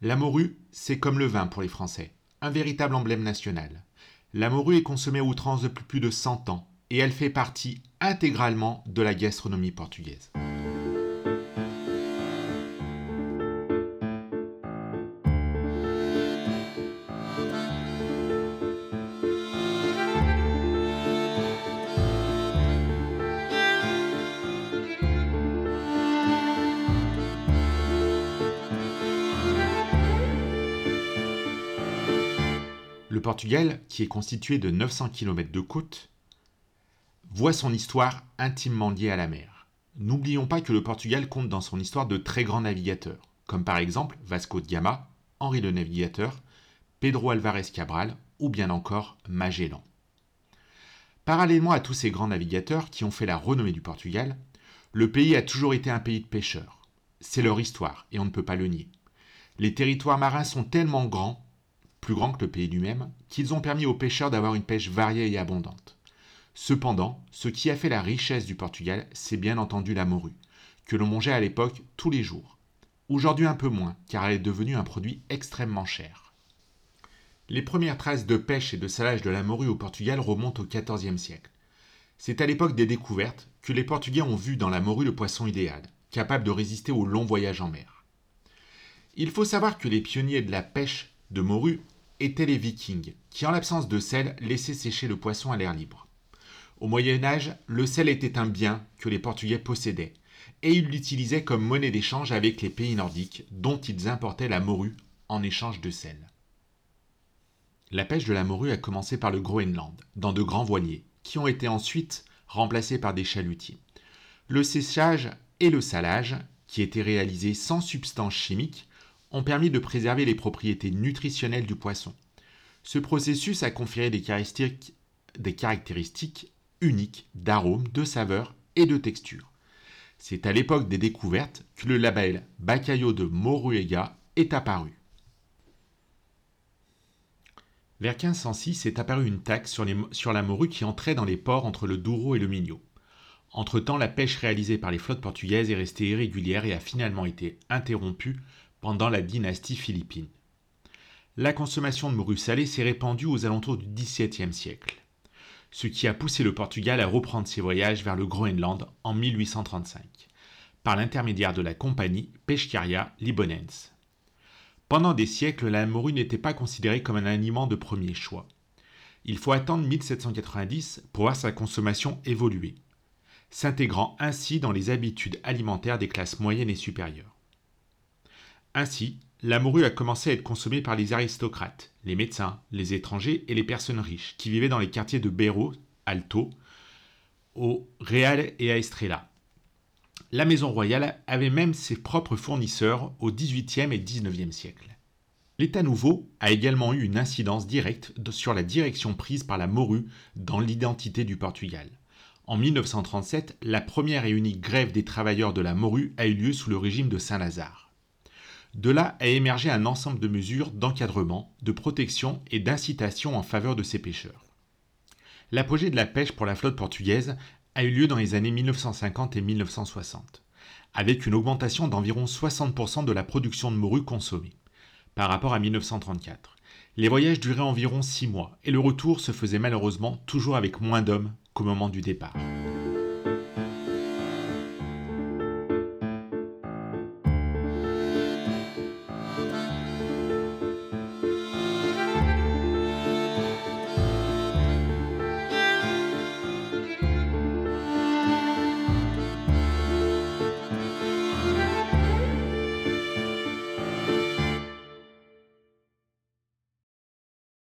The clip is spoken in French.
La morue, c'est comme le vin pour les Français, un véritable emblème national. La morue est consommée à outrance depuis plus de 100 ans et elle fait partie intégralement de la gastronomie portugaise. Le Portugal, qui est constitué de 900 km de côte, voit son histoire intimement liée à la mer. N'oublions pas que le Portugal compte dans son histoire de très grands navigateurs, comme par exemple Vasco de Gama, Henri le Navigateur, Pedro Alvarez Cabral ou bien encore Magellan. Parallèlement à tous ces grands navigateurs qui ont fait la renommée du Portugal, le pays a toujours été un pays de pêcheurs. C'est leur histoire et on ne peut pas le nier. Les territoires marins sont tellement grands plus grand que le pays lui-même, qu'ils ont permis aux pêcheurs d'avoir une pêche variée et abondante. Cependant, ce qui a fait la richesse du Portugal, c'est bien entendu la morue, que l'on mangeait à l'époque tous les jours. Aujourd'hui un peu moins, car elle est devenue un produit extrêmement cher. Les premières traces de pêche et de salage de la morue au Portugal remontent au XIVe siècle. C'est à l'époque des découvertes que les Portugais ont vu dans la morue le poisson idéal, capable de résister aux longs voyages en mer. Il faut savoir que les pionniers de la pêche de morue étaient les vikings, qui en l'absence de sel laissaient sécher le poisson à l'air libre. Au Moyen Âge, le sel était un bien que les Portugais possédaient, et ils l'utilisaient comme monnaie d'échange avec les pays nordiques, dont ils importaient la morue en échange de sel. La pêche de la morue a commencé par le Groenland, dans de grands voiliers, qui ont été ensuite remplacés par des chalutiers. Le séchage et le salage, qui étaient réalisés sans substances chimiques, ont permis de préserver les propriétés nutritionnelles du poisson. Ce processus a conféré des caractéristiques, uniques d'arôme, de saveur et de texture. C'est à l'époque des découvertes que le label Bacayo de Moruega est apparu. Vers 1506 est apparue une taxe sur, sur, la morue qui entrait dans les ports entre le Douro et le Minho. Entre-temps, la pêche réalisée par les flottes portugaises est restée irrégulière et a finalement été interrompue pendant la dynastie philippine. La consommation de morue salée s'est répandue aux alentours du XVIIe siècle, ce qui a poussé le Portugal à reprendre ses voyages vers le Groenland en 1835, par l'intermédiaire de la compagnie Pescaria Libonense. Pendant des siècles, la morue n'était pas considérée comme un aliment de premier choix. Il faut attendre 1790 pour voir sa consommation évoluer, s'intégrant ainsi dans les habitudes alimentaires des classes moyennes et supérieures. Ainsi, la morue a commencé à être consommée par les aristocrates, les médecins, les étrangers et les personnes riches qui vivaient dans les quartiers de Beiro, Alto, au Real et à Estrella. La maison royale avait même ses propres fournisseurs au XVIIIe et XIXe siècle. L'État nouveau a également eu une incidence directe sur la direction prise par la morue dans l'identité du Portugal. En 1937, la première et unique grève des travailleurs de la morue a eu lieu sous le régime de Saint-Lazare. De là a émergé un ensemble de mesures d'encadrement, de protection et d'incitation en faveur de ces pêcheurs. L'apogée de la pêche pour la flotte portugaise a eu lieu dans les années 1950 et 1960, avec une augmentation d'environ 60% de la production de morue consommée, par rapport à 1934. Les voyages duraient environ 6 mois, et le retour se faisait malheureusement toujours avec moins d'hommes qu'au moment du départ.